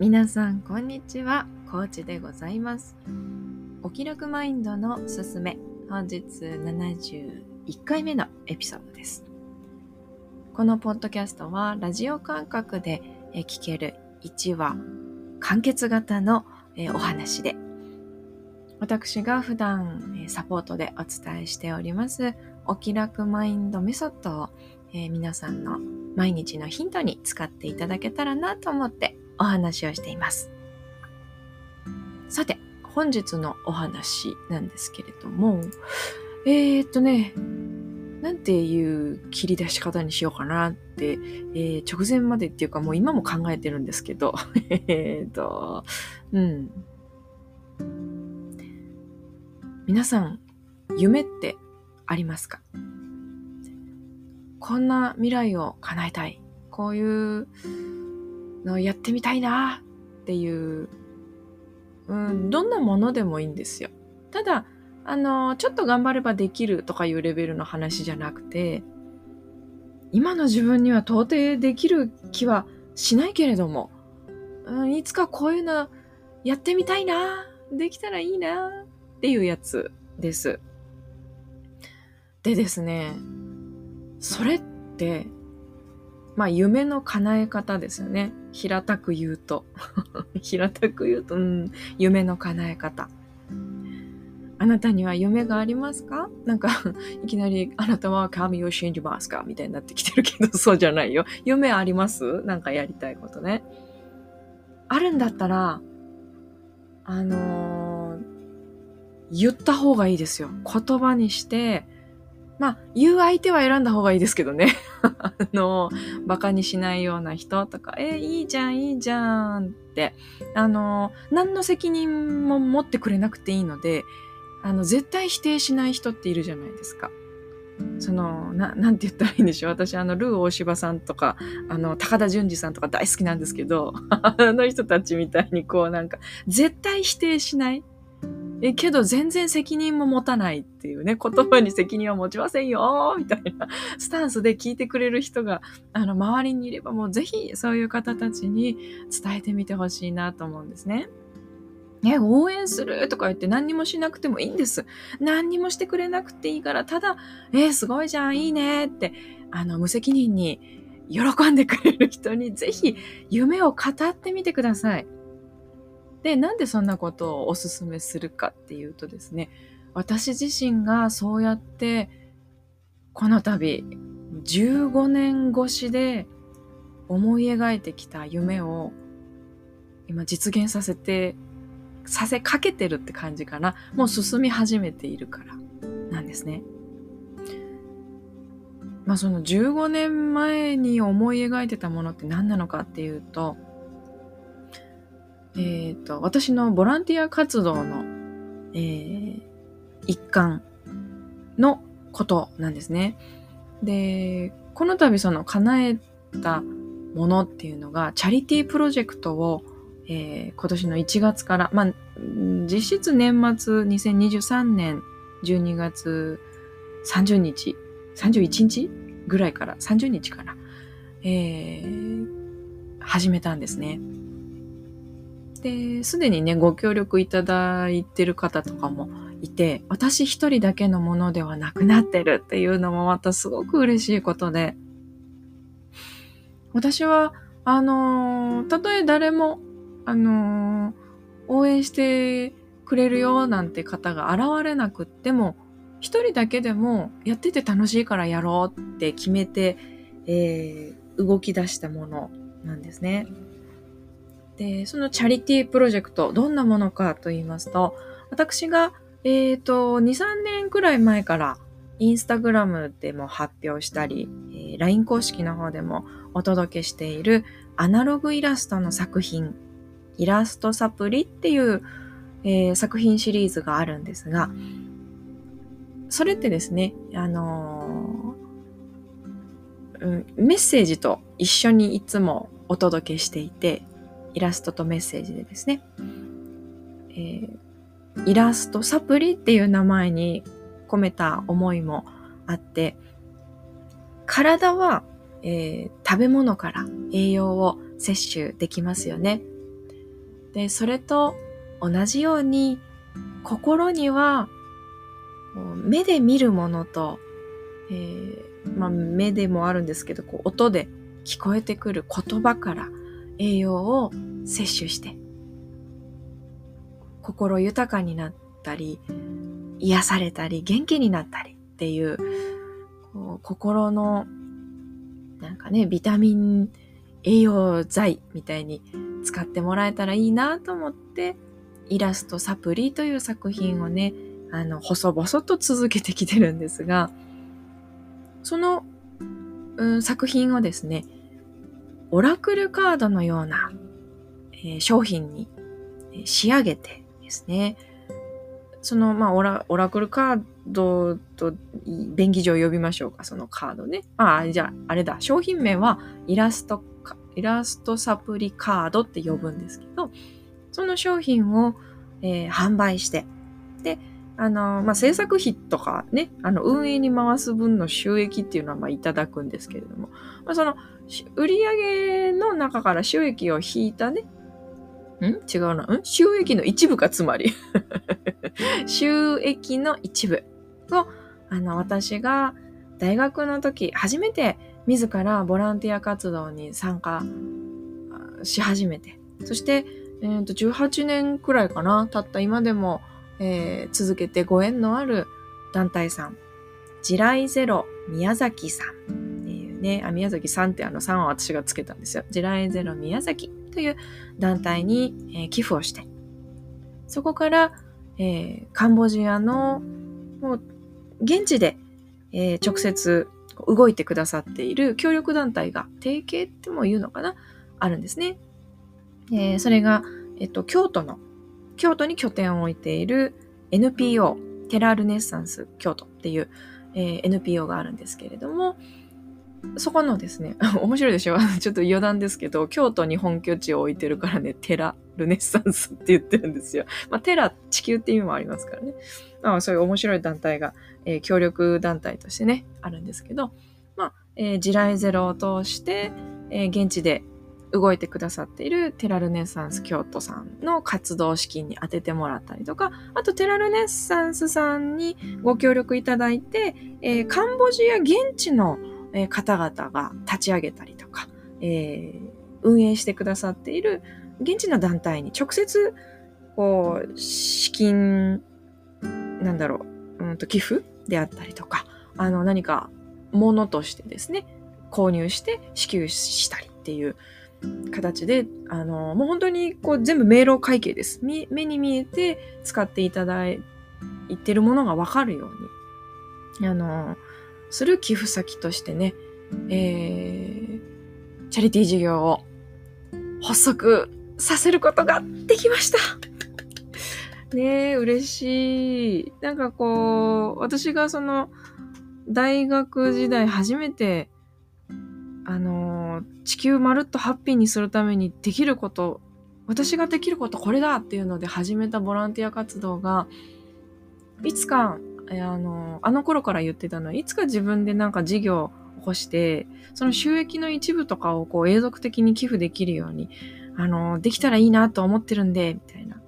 皆さんこんにちは。コーチでございます。お気楽マインドのすすめ。本日71回目のエピソードです。このポッドキャストはラジオ感覚で聞ける1話完結型のお話で。私が普段サポートでお伝えしておりますお気楽マインドメソッドを皆さんの毎日のヒントに使っていただけたらなと思ってお話をしています。さて、本日のお話なんですけれども、えー、っとね、なんていう切り出し方にしようかなって、えー、直前までっていうかもう今も考えてるんですけど、えっと、うん。皆さん、夢ってありますか？こんな未来を叶えたい。こういうのやってみたいなっていう、うん、どんなものでもいいんですよ。ただ、あの、ちょっと頑張ればできるとかいうレベルの話じゃなくて、今の自分には到底できる気はしないけれども、うん、いつかこういうのやってみたいな、できたらいいなっていうやつです。でですね、それってまあ夢の叶え方ですよね。平たく言うと。平たく言うと、うん、夢の叶え方。あなたには夢がありますか？なんか、いきなり、あなたは神を信じますか？みたいになってきてるけど、そうじゃないよ。夢あります？なんかやりたいことね。あるんだったら、あのー、言った方がいいですよ。言葉にして、まあ、言う相手は選んだ方がいいですけどね。あの、馬鹿にしないような人とか、えー、いいじゃん、いいじゃんって、あの、何の責任も持ってくれなくていいので、あの、絶対否定しない人っているじゃないですか。その、な、なんて言ったらいいんでしょう。私、あの、ルー大柴さんとか、あの、高田純次さんとか大好きなんですけど、あの人たちみたいにこうなんか、絶対否定しない。え、けど全然責任も持たないっていうね、言葉に責任は持ちませんよみたいなスタンスで聞いてくれる人が、あの、周りにいればもうぜひそういう方たちに伝えてみてほしいなと思うんですね。ね、応援するとか言って何にもしなくてもいいんです。何にもしてくれなくていいから、ただ、え、すごいじゃん、いいねって、あの、無責任に喜んでくれる人にぜひ夢を語ってみてください。で、なんでそんなことをお勧めするかっていうとですね、私自身がそうやって、この度、15年越しで思い描いてきた夢を今実現させて、させかけてるって感じかな。もう進み始めているからなんですね。まあその15年前に思い描いてたものって何なのかっていうと、え、ー、と、私のボランティア活動の、えー、一環のことなんですね。で、この度その叶えたものっていうのが、チャリティープロジェクトを、えー、今年の1月から、まあ、実質年末2023年12月30日、31日ぐらいから、30日から、えー、始めたんですね。で、すでにね、ご協力いただいてる方とかもいて、私一人だけのものではなくなってるっていうのもまたすごく嬉しいことで、私は、あのー、たとえ誰も、あのー、応援してくれるよなんて方が現れなくっても、一人だけでもやってて楽しいからやろうって決めて、えー、動き出したものなんですね。で、そのチャリティープロジェクト、どんなものかと言いますと、私が、えっ、ー、と、2、3年くらい前から、インスタグラムでも発表したり、えー、LINE 公式の方でもお届けしているアナログイラストの作品、イラストサプリっていう、えー、作品シリーズがあるんですが、それってですね、あのー、うん、メッセージと一緒にいつもお届けしていて、イラストとメッセージでですね、えー、イラストサプリっていう名前に込めた思いもあって、体は、えー、食べ物から栄養を摂取できますよね。で、それと同じように、心には、目で見るものと、えー、まあ、目でもあるんですけど、こう音で聞こえてくる言葉から栄養を摂取して、心豊かになったり、癒されたり、元気になったりっていう、こう心の、なんかね、ビタミン栄養剤みたいに使ってもらえたらいいなと思って、イラストサプリという作品をね、あの、細々と続けてきてるんですが、その、うん、作品をですね、オラクルカードのような、え、商品に仕上げてですね、その、まあオラ、オラクルカードと便宜上呼びましょうか、そのカードね。ああ、じゃあ、あれだ、商品名はイラストか、イラストサプリカードって呼ぶんですけど、その商品を、えー、販売して、で、あの、まあ、制作費とかね、あの、運営に回す分の収益っていうのは、まあ、いただくんですけれども、まあ、その、売上の中から収益を引いたね、ん？違うな。ん？収益の一部か、つまり。収益の一部。を、あの、私が大学の時、初めて自らボランティア活動に参加し始めて、そして、えー、と18年くらいかな、経った。今でも、えー、続けてご縁のある団体さん、地雷ゼロ宮崎さんっていうね、あ宮崎さんってあの3は私がつけたんですよ。地雷ゼロ宮崎という団体に、え、寄付をして、そこから、えー、カンボジアのもう現地で、えー、直接動いてくださっている協力団体が提携っても言うのかな？あるんですね。えー、それが、えっと、京都の、京都に拠点を置いている NPO、テラルネッサンス京都っていう、えー、NPO があるんですけれども、そこのですね、面白いでしょ？ちょっと余談ですけど、京都に本拠地を置いてるからね、テラルネッサンスって言ってるんですよ。まあ、テラ、地球って意味もありますからね。まあ、そういう面白い団体が、えー、協力団体としてね、あるんですけど、まあ、えー、地雷ゼロを通して、えー、現地で動いてくださっているテラルネッサンス京都さんの活動資金に当ててもらったりとか、あとテラルネッサンスさんにご協力いただいて、えー、カンボジア現地のえ方々が立ち上げたりとか、えー、運営してくださっている現地の団体に直接、こう、資金、なんだろう、うんと寄付であったりとか、あの、何かものとしてですね、購入して支給したりっていう形で、あの、もう本当にこう全部迷路会計です。目に見えて使っていただいてるものがわかるように、あの、する寄付先としてね、えー、チャリティー事業を発足させることができました。ねえ、嬉しい。なんかこう、私がその、大学時代初めて、あの、地球まるっとハッピーにするためにできること、私ができることこれだっていうので始めたボランティア活動が、いつかあの、あの頃から言ってたのは、いつか自分でなんか事業を起こして、その収益の一部とかをこう永続的に寄付できるように、あの、できたらいいなと思ってるんで、みたいな。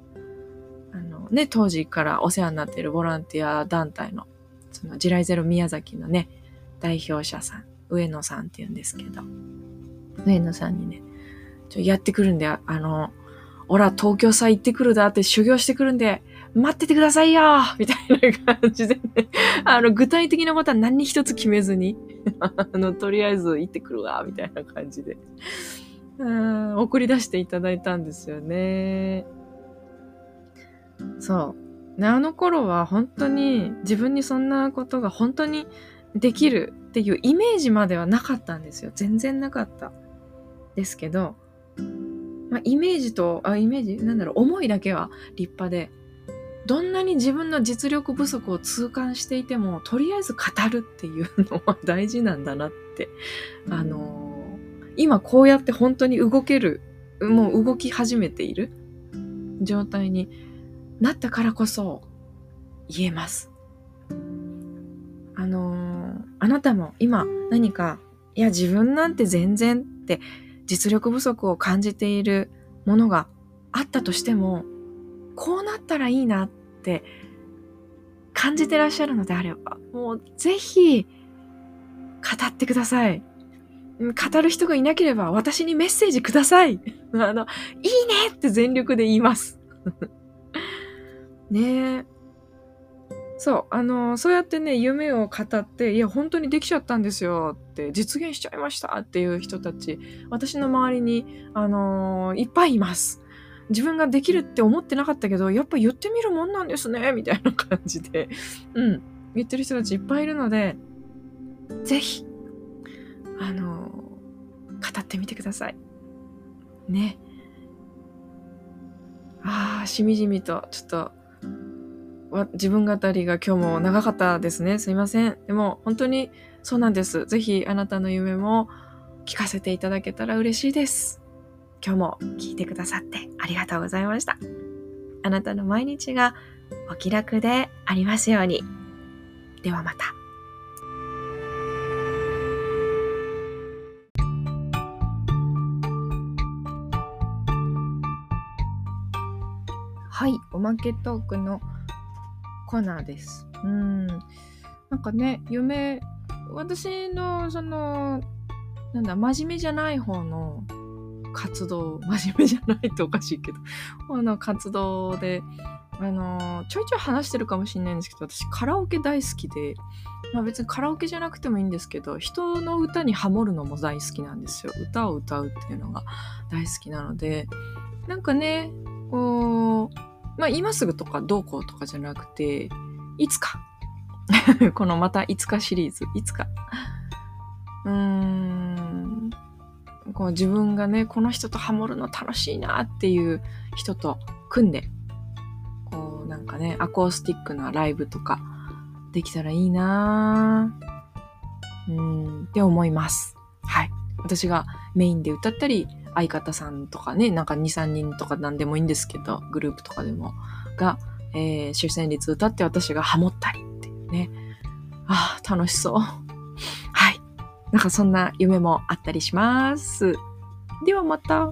あのね、当時からお世話になっているボランティア団体の、その、地雷ゼロ宮崎のね、代表者さん、上野さんって言うんですけど、上野さんにね、ちょ、やってくるんで、あの、おら、東京さ行ってくるだって修行してくるんで、待っててくださいよみたいな感じでね、あの、具体的なことは何一つ決めずに、あの、とりあえず行ってくるわ、みたいな感じで、うん、送り出していただいたんですよね。そう。ね、あの頃は本当に自分にそんなことが本当にできるっていうイメージまではなかったんですよ。全然なかった。ですけど、まあ、イメージと、あ、イメージ？なんだろう、思いだけは立派で、どんなに自分の実力不足を痛感していても、とりあえず語るっていうのは大事なんだなって。あのー、今こうやって本当に動ける、もう動き始めている状態になったからこそ言えます。あのー、あなたも今何か、いや自分なんて全然って実力不足を感じているものがあったとしても、こうなったらいいなっって感じてらっしゃるのであれば、もうぜひ語ってください。語る人がいなければ私にメッセージください。あの、いいねって全力で言います。ねえ。そう、あの、そうやってね、夢を語って、いや、本当にできちゃったんですよって、実現しちゃいましたっていう人たち、私の周りに、あのいっぱいいます。自分ができるって思ってなかったけど、やっぱ言ってみるもんなんですね、みたいな感じで、うん、言ってる人たちいっぱいいるので、ぜひ、あの語ってみてください。ね。ああ、しみじみと、ちょっと、自分語りが今日も長かったですね。すいません。でも、本当にそうなんです。ぜひ、あなたの夢も聞かせていただけたら嬉しいです。今日も聞いてくださってありがとうございました。あなたの毎日がお気楽でありますように。ではまた。はい、おまけトークのコーナーです。うん。なんかね、夢、私のその、なんだ、真面目じゃない方の活動、真面目じゃないっておかしいけど、あの活動で、あのちょいちょい話してるかもしれないんですけど、私カラオケ大好きで、まあ別にカラオケじゃなくてもいいんですけど、人の歌にハモるのも大好きなんですよ。歌を歌うっていうのが大好きなので、なんかね、こう、まあ今すぐとかどうこうとかじゃなくて、いつか。このまたいつかシリーズ、いつか。うーん。こう自分がね、この人とハモるの楽しいなっていう人と組んで、こうなんかね、アコースティックなライブとかできたらいいなうん、って思います。はい。私がメインで歌ったり、相方さんとかね、なんか2、3人とかなんでもいいんですけど、グループとかでも、が、えー、主旋律歌って私がハモったりっていうね。あ、楽しそう。なんかそんな夢もあったりします。ではまた。